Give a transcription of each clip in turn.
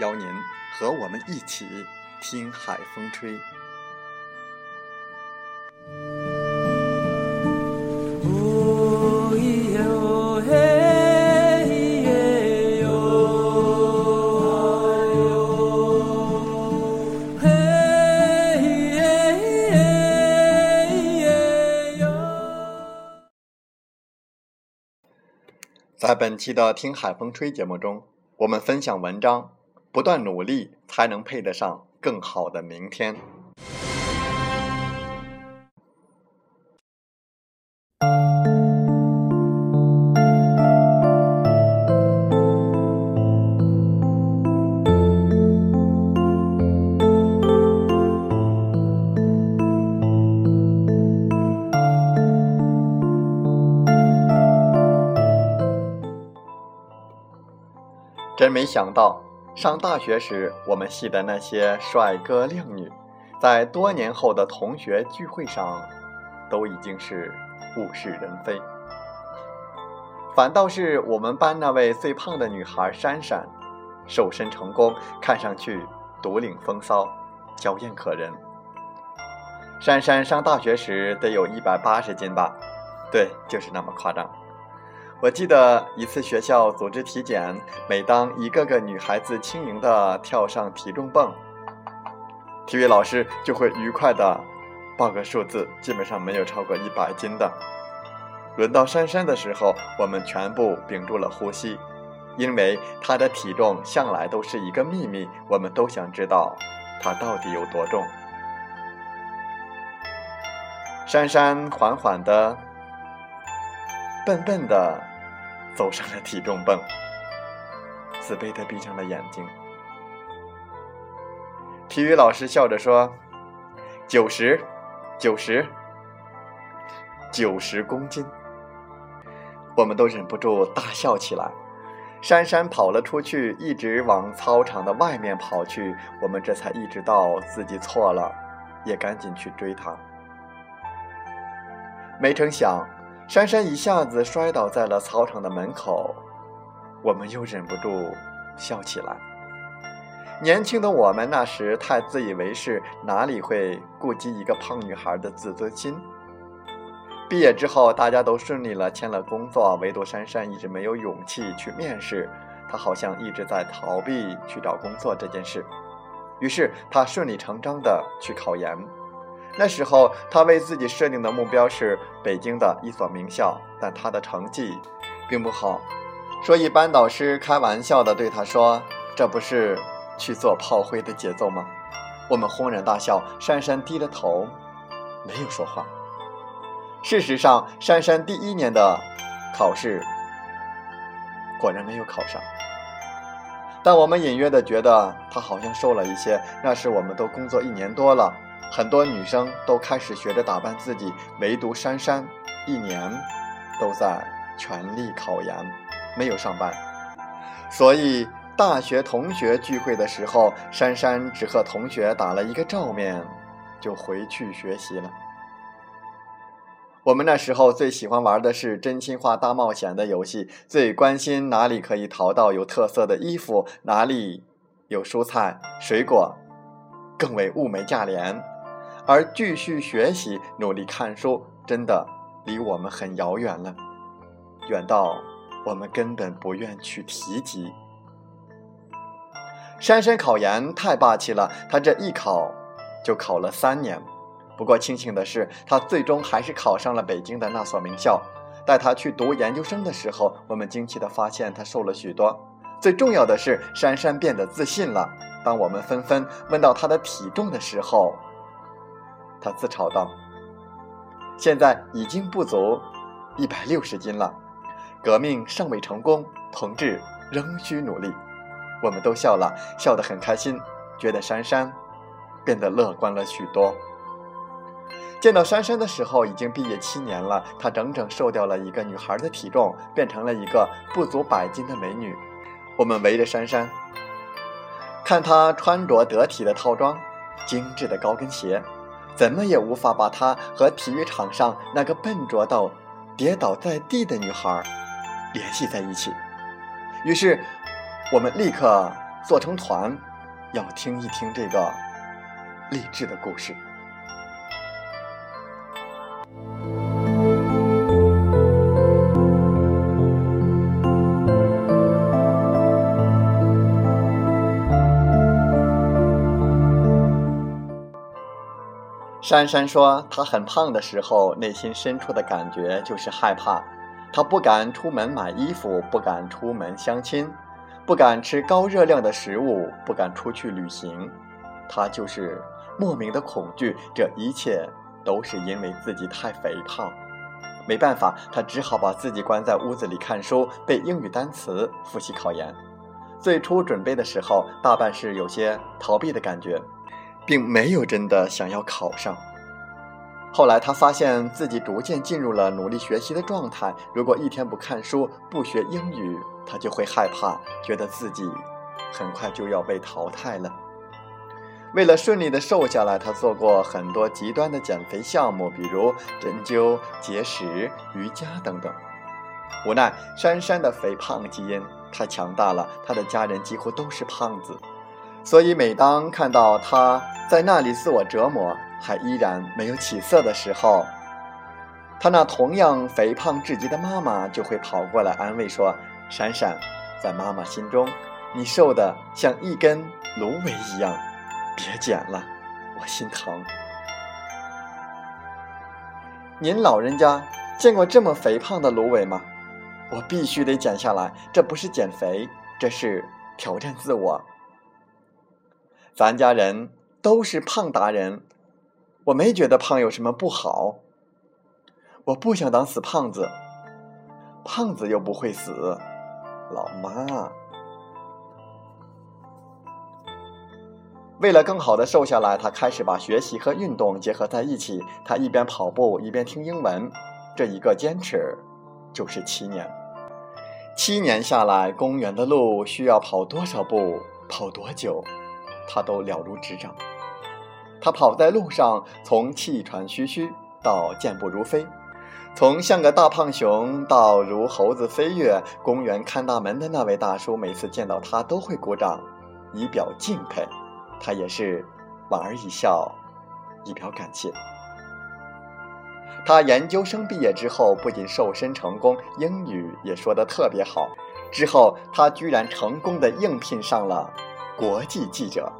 邀您和我们一起听海风吹。在本期的《听海风吹》节目中，我们分享文章。不断努力，才能配得上更好的明天。真没想到。上大学时，我们系的那些帅哥靓女，在多年后的同学聚会上，都已经是物是人非。反倒是我们班那位最胖的女孩珊珊，瘦身成功，看上去独领风骚，娇艳可人。珊珊上大学时得有一百八十斤吧？对，就是那么夸张。我记得一次学校组织体检，每当一个个女孩子轻盈地跳上体重泵，体育老师就会愉快地报个数字，基本上没有超过一百斤的。轮到珊珊的时候，我们全部屏住了呼吸，因为她的体重向来都是一个秘密，我们都想知道她到底有多重。珊珊缓缓地、笨笨的。走上了体重泵，自卑的闭上了眼睛。体育老师笑着说：“九十，九十，九十公斤。”我们都忍不住大笑起来。珊珊跑了出去，一直往操场的外面跑去。我们这才意识到自己错了，也赶紧去追她。没成想。珊珊一下子摔倒在了操场的门口，我们又忍不住笑起来。年轻的我们那时太自以为是，哪里会顾及一个胖女孩的自尊心？毕业之后，大家都顺利了，签了工作，唯独珊珊一直没有勇气去面试。她好像一直在逃避去找工作这件事。于是，她顺理成章的去考研。那时候，他为自己设定的目标是北京的一所名校，但他的成绩并不好，所以班导师开玩笑的对他说：“这不是去做炮灰的节奏吗？”我们轰然大笑，珊珊低着头，没有说话。事实上，珊珊第一年的考试果然没有考上，但我们隐约的觉得她好像瘦了一些。那时我们都工作一年多了。很多女生都开始学着打扮自己，唯独珊珊，一年都在全力考研，没有上班。所以大学同学聚会的时候，珊珊只和同学打了一个照面，就回去学习了。我们那时候最喜欢玩的是真心话大冒险的游戏，最关心哪里可以淘到有特色的衣服，哪里有蔬菜水果，更为物美价廉。而继续学习、努力看书，真的离我们很遥远了，远到我们根本不愿去提及。珊珊考研太霸气了，她这一考就考了三年。不过庆幸的是，她最终还是考上了北京的那所名校。带她去读研究生的时候，我们惊奇地发现她瘦了许多。最重要的是，珊珊变得自信了。当我们纷纷问到她的体重的时候，他自嘲道：“现在已经不足一百六十斤了。革命尚未成功，同志仍需努力。”我们都笑了，笑得很开心，觉得珊珊变得乐观了许多。见到珊珊的时候，已经毕业七年了，她整整瘦掉了一个女孩的体重，变成了一个不足百斤的美女。我们围着珊珊，看她穿着得体的套装、精致的高跟鞋，怎么也无法把他和体育场上那个笨拙到跌倒在地的女孩联系在一起。于是。我们立刻做成团，要听一听这个励志的故事。珊珊说，她很胖的时候，内心深处的感觉就是害怕，她不敢出门买衣服，不敢出门相亲。不敢吃高热量的食物，不敢出去旅行，他就是莫名的恐惧。这一切都是因为自己太肥胖。没办法，他只好把自己关在屋子里看书、背英语单词、复习考研。最初准备的时候，大半是有些逃避的感觉，并没有真的想要考上。后来他发现自己逐渐进入了努力学习的状态。如果一天不看书、不学英语，他就会害怕，觉得自己很快就要被淘汰了。为了顺利的瘦下来，他做过很多极端的减肥项目，比如针灸、节食、瑜伽等等。无奈珊珊的肥胖基因太强大了，她的家人几乎都是胖子，所以每当看到她在那里自我折磨，还依然没有起色的时候，他那同样肥胖至极的妈妈就会跑过来安慰说。闪闪，在妈妈心中，你瘦的像一根芦苇一样，别减了，我心疼。您老人家见过这么肥胖的芦苇吗？我必须得减下来，这不是减肥，这是挑战自我。咱家人都是胖达人，我没觉得胖有什么不好。我不想当死胖子，胖子又不会死。老妈，为了更好的瘦下来，他开始把学习和运动结合在一起。他一边跑步一边听英文，这一个坚持就是七年。七年下来，公园的路需要跑多少步、跑多久，他都了如指掌。他跑在路上，从气喘吁吁到健步如飞。从像个大胖熊到如猴子飞跃，公园看大门的那位大叔每次见到他都会鼓掌，以表敬佩。他也是莞尔一笑，以表感谢。他研究生毕业之后，不仅瘦身成功，英语也说得特别好。之后，他居然成功的应聘上了国际记者。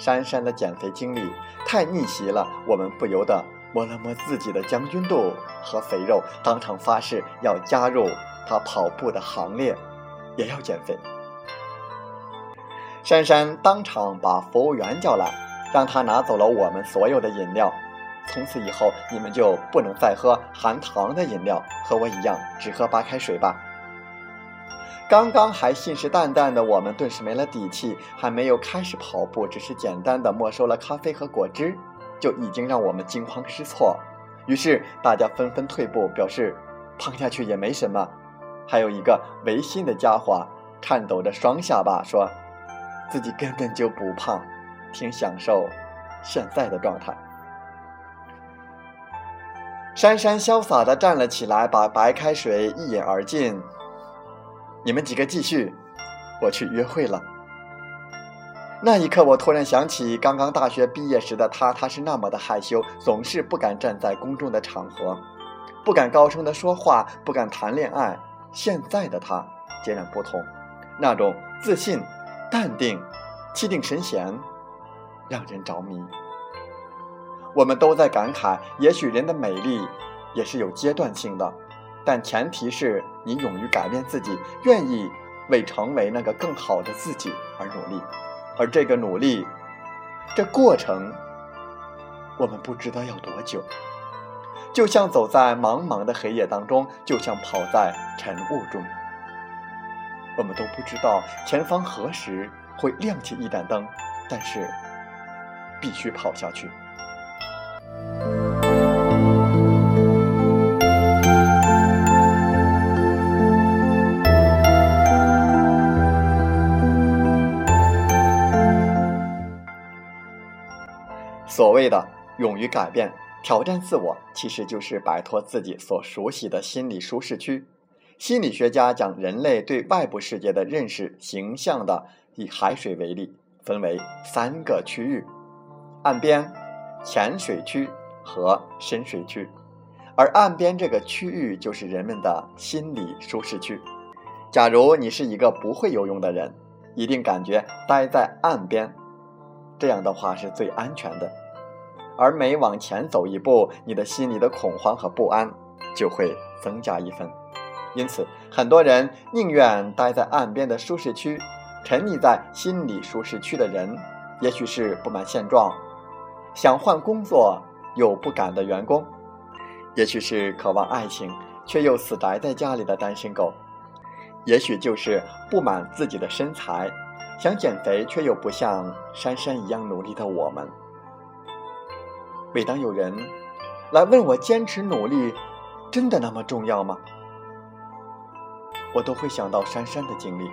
珊珊的减肥经历太逆袭了，我们不由得。摸了摸自己的将军肚和肥肉，当场发誓要加入他跑步的行列，也要减肥。珊珊当场把服务员叫来，让他拿走了我们所有的饮料。从此以后，你们就不能再喝含糖的饮料，和我一样只喝白开水吧。刚刚还信誓旦旦的我们，顿时没了底气，还没有开始跑步，只是简单的没收了咖啡和果汁。就已经让我们惊慌失措，于是大家纷纷退步，表示胖下去也没什么。还有一个违心的家伙，颤抖着双下巴说：“自己根本就不胖，挺享受现在的状态。”珊珊潇洒地站了起来，把白开水一饮而尽。你们几个继续，我去约会了。那一刻，我突然想起刚刚大学毕业时的他，他是那么的害羞，总是不敢站在公众的场合。不敢高声的说话，不敢谈恋爱。现在的他截然不同，那种自信、淡定、气定神闲，让人着迷。我们都在感慨，也许人的美丽也是有阶段性的，但前提是你勇于改变自己，愿意为成为那个更好的自己而努力。而这个努力，这过程，我们不知道要多久。就像走在茫茫的黑夜当中，就像跑在晨雾中，我们都不知道前方何时会亮起一盏灯，但是必须跑下去。所谓的勇于改变。挑战自我，其实就是摆脱自己所熟悉的心理舒适区。心理学家将人类对外部世界的认识形象的以海水为例，分为三个区域：岸边、浅水区和深水区。而岸边这个区域就是人们的心理舒适区。假如你是一个不会游泳的人，一定感觉待在岸边，这样的话是最安全的。而每往前走一步，你的心里的恐慌和不安就会增加一分。因此，很多人宁愿待在岸边的舒适区。沉溺在心理舒适区的人，也许是不满现状，想换工作又不敢的员工；也许是渴望爱情却又死宅在家里的单身狗；也许就是不满自己的身材，想减肥却又不像珊珊一样努力的我们。每当有人来问我坚持努力真的那么重要吗？我都会想到珊珊的经历。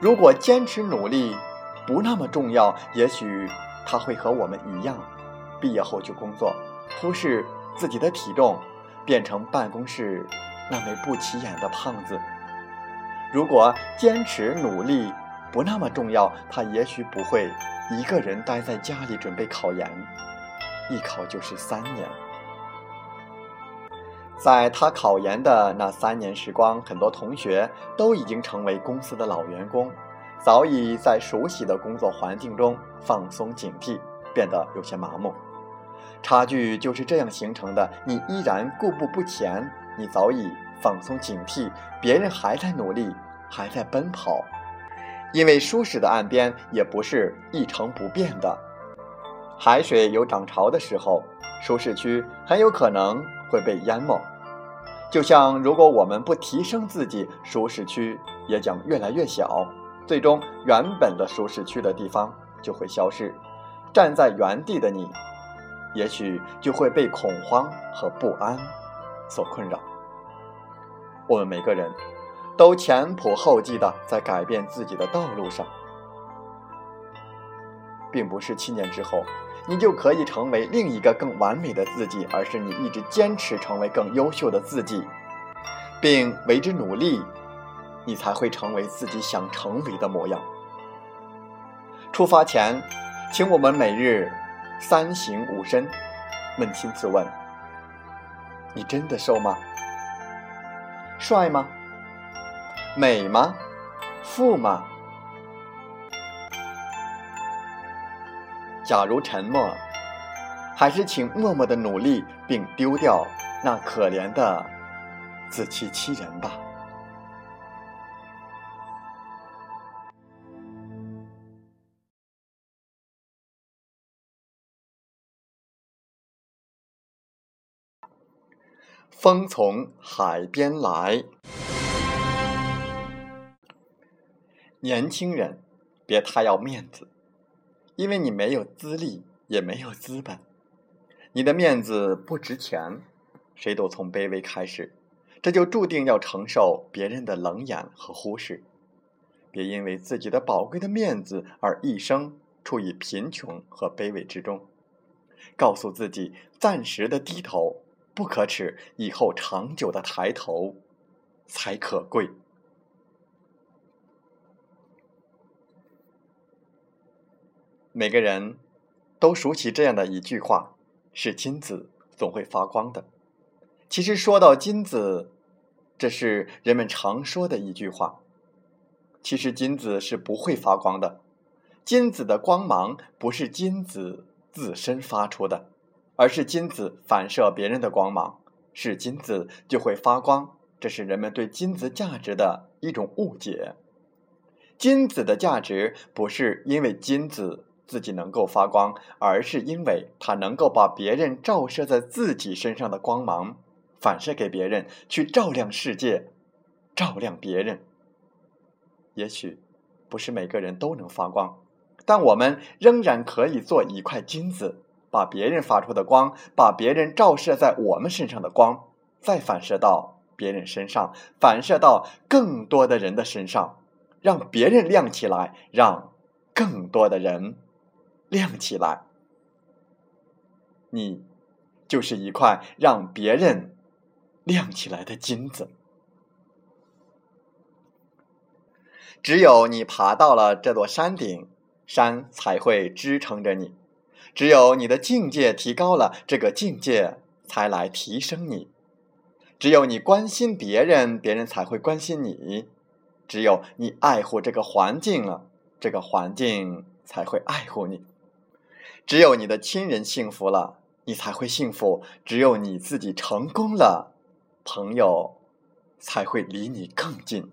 如果坚持努力不那么重要，也许她会和我们一样，毕业后就工作，忽视自己的体重，变成办公室那枚不起眼的胖子。如果坚持努力不那么重要，她也许不会一个人待在家里准备考研。一考就是三年，在他考研的那三年时光，很多同学都已经成为公司的老员工，早已在熟悉的工作环境中放松警惕，变得有些麻木。差距就是这样形成的。你依然固步不前，你早已放松警惕，别人还在努力，还在奔跑，因为舒适的岸边也不是一成不变的。海水有涨潮的时候，舒适区很有可能会被淹没。就像如果我们不提升自己，舒适区也将越来越小，最终原本的舒适区的地方就会消失。站在原地的你，也许就会被恐慌和不安所困扰。我们每个人都前仆后继的在改变自己的道路上。并不是七年之后，你就可以成为另一个更完美的自己，而是你一直坚持成为更优秀的自己，并为之努力，你才会成为自己想成为的模样。出发前，请我们每日三省吾身，扪心自问：你真的瘦吗？帅吗？美吗？富吗？假如沉默，还是请默默的努力，并丢掉那可怜的自欺欺人吧。风从海边来，年轻人，别太要面子。因为你没有资历，也没有资本，你的面子不值钱。谁都从卑微开始，这就注定要承受别人的冷眼和忽视。别因为自己的宝贵的面子而一生处于贫穷和卑微之中。告诉自己，暂时的低头不可耻，以后长久的抬头才可贵。每个人都熟悉这样的一句话：“是金子总会发光的。”其实说到金子，这是人们常说的一句话。其实金子是不会发光的，金子的光芒不是金子自身发出的，而是金子反射别人的光芒，是金子就会发光。这是人们对金子价值的一种误解。金子的价值不是因为金子自己能够发光，而是因为他能够把别人照射在自己身上的光芒反射给别人，去照亮世界，照亮别人。也许不是每个人都能发光，但我们仍然可以做一块金子，把别人发出的光，把别人照射在我们身上的光，再反射到别人身上，反射到更多的人的身上，让别人亮起来，让更多的人亮起来。你就是一块让别人亮起来的金子。只有你爬到了这座山顶，山才会支撑着你；只有你的境界提高了，这个境界才来提升你；只有你关心别人，别人才会关心你；只有你爱护这个环境了，这个环境才会爱护你；只有你的亲人幸福了，你才会幸福；只有你自己成功了，朋友才会离你更近。